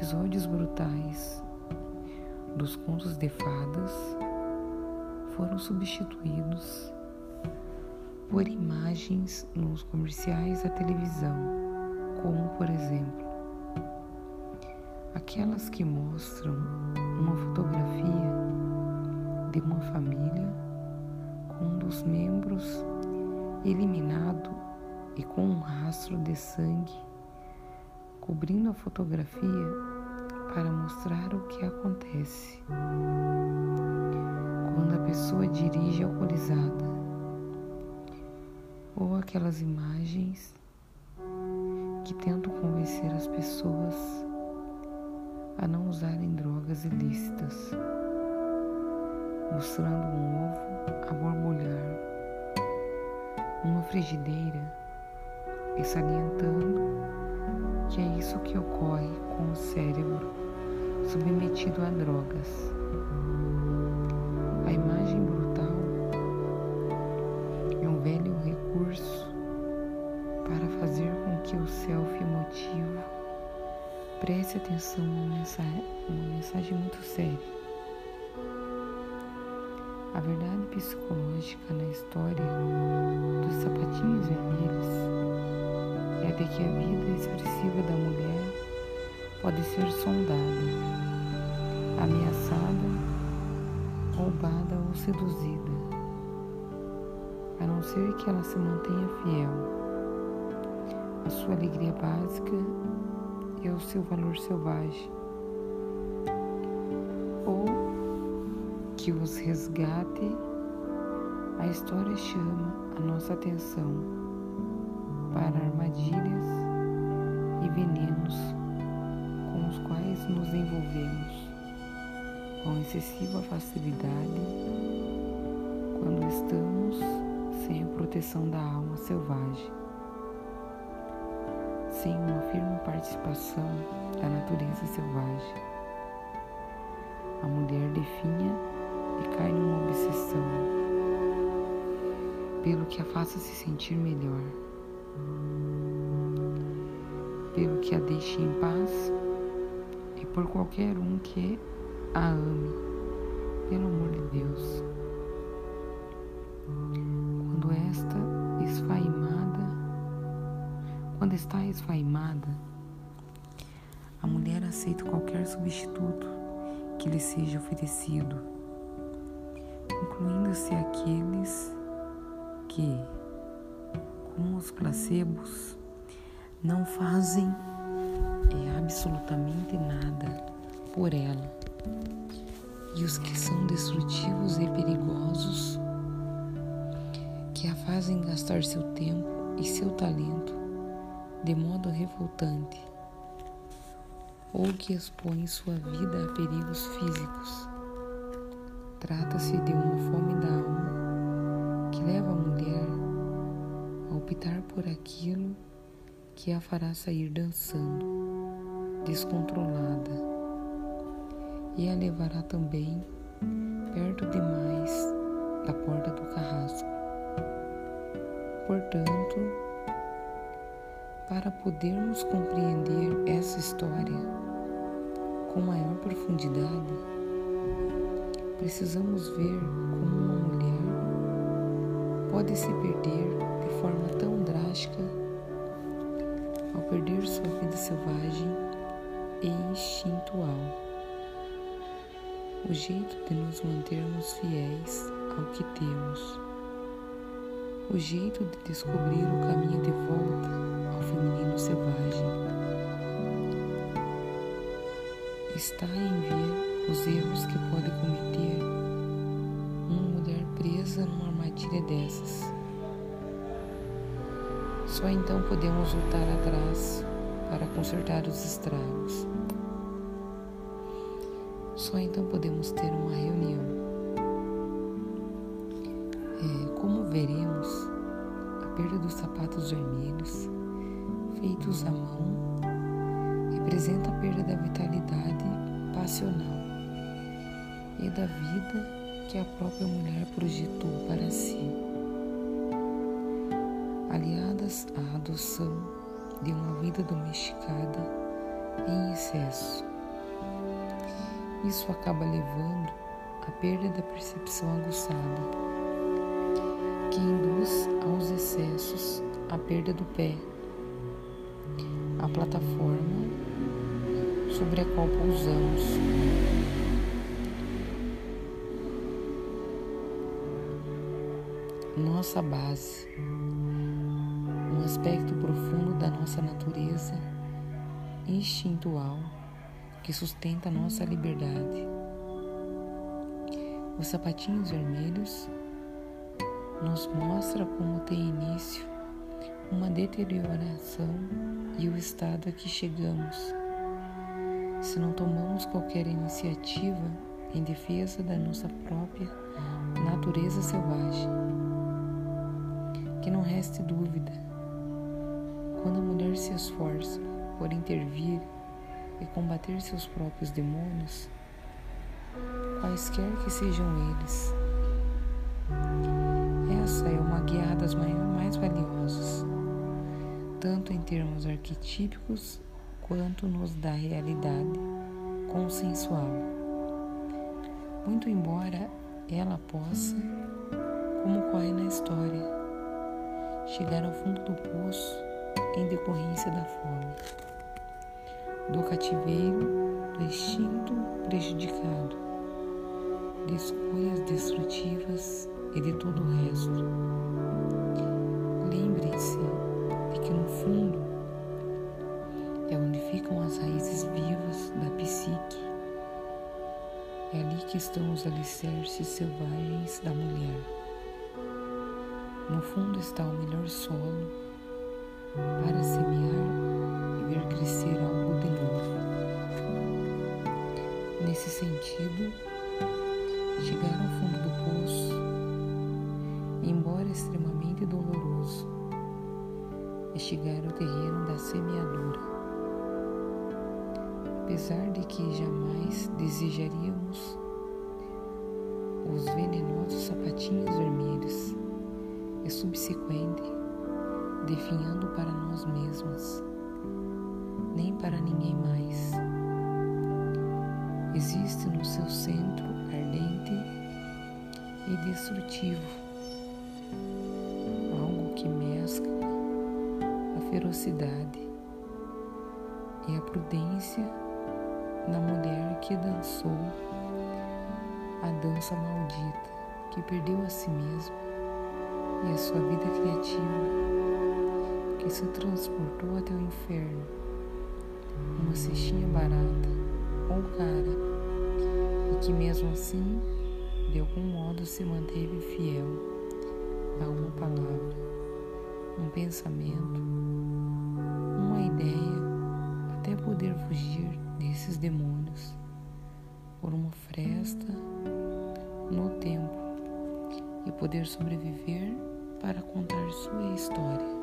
episódios brutais dos contos de fadas foram substituídos por imagens nos comerciais da televisão, como por exemplo aquelas que mostram uma fotografia de uma família com um dos membros eliminado e com um rastro de sangue cobrindo a fotografia para mostrar o que acontece quando a pessoa dirige alcoolizada ou aquelas imagens que tentam convencer as pessoas a não usarem drogas ilícitas, mostrando um ovo a borbulhar, uma frigideira e salientando que é isso que ocorre com o cérebro submetido a drogas. A imagem brutal é um velho recurso para fazer com que o self emotivo preste atenção numa mensagem, uma mensagem muito séria. A verdade psicológica na história dos sapatinhos vermelhos é de que a vida expressiva da mulher pode ser sondada, ameaçada, roubada ou seduzida, a não ser que ela se mantenha fiel. À sua alegria básica e ao seu valor selvagem, ou que os resgate, a história chama a nossa atenção para armadilhas e venenos com os quais nos envolvemos com excessiva facilidade quando estamos sem a proteção da alma selvagem, sem uma firme participação da natureza selvagem. A mulher definha e cai numa obsessão pelo que a faça se sentir melhor pelo que a deixe em paz e por qualquer um que a ame, pelo amor de Deus. Quando esta esfaimada, quando está esfaimada, a mulher aceita qualquer substituto que lhe seja oferecido, incluindo-se aqueles que como os placebos, não fazem absolutamente nada por ela. E os que são destrutivos e perigosos, que a fazem gastar seu tempo e seu talento de modo revoltante, ou que expõem sua vida a perigos físicos. Trata-se de uma fome da alma que leva a mulher optar por aquilo que a fará sair dançando, descontrolada, e a levará também perto demais da porta do carrasco. Portanto, para podermos compreender essa história com maior profundidade, precisamos ver como uma mulher pode se perder forma tão drástica ao perder sua vida selvagem e instintual. O jeito de nos mantermos fiéis ao que temos, o jeito de descobrir o caminho de volta ao feminino selvagem, está em ver os erros que pode cometer uma mulher presa numa armadilha dessas. Só então podemos voltar atrás para consertar os estragos. Só então podemos ter uma reunião. É, como veremos, a perda dos sapatos vermelhos, feitos à mão, representa a perda da vitalidade passional e da vida que a própria mulher projetou para si à adoção de uma vida domesticada em excesso. Isso acaba levando à perda da percepção aguçada, que induz aos excessos a perda do pé, a plataforma sobre a qual pousamos. Nossa base, aspecto profundo da nossa natureza instintual que sustenta nossa liberdade. Os sapatinhos vermelhos nos mostra como tem início uma deterioração e o estado a que chegamos se não tomamos qualquer iniciativa em defesa da nossa própria natureza selvagem. Que não reste dúvida, quando a mulher se esforça por intervir e combater seus próprios demônios, quaisquer que sejam eles. Essa é uma guiada das mais valiosas, tanto em termos arquetípicos quanto nos da realidade consensual. Muito embora ela possa, como ocorre na história, chegar ao fundo do poço em decorrência da fome do cativeiro, do instinto prejudicado, de escolhas destrutivas e de todo o resto. Lembre-se de que no fundo é onde ficam as raízes vivas da psique. É ali que estão os alicerces selvagens da mulher. No fundo está o melhor solo para semear e ver crescer algo Nesse sentido, chegar ao fundo do poço, embora extremamente doloroso, é chegar ao terreno da semeadura. Apesar de que jamais desejaríamos os venenosos sapatinhos vermelhos e subsequente definhando para nós mesmos, nem para ninguém mais. Existe no seu centro ardente e destrutivo, algo que mescla a ferocidade e a prudência na mulher que dançou a dança maldita, que perdeu a si mesma e a sua vida criativa, que se transportou até o inferno, uma cestinha barata ou cara que mesmo assim, de algum modo, se manteve fiel a uma palavra, um pensamento, uma ideia, até poder fugir desses demônios por uma fresta no tempo e poder sobreviver para contar sua história.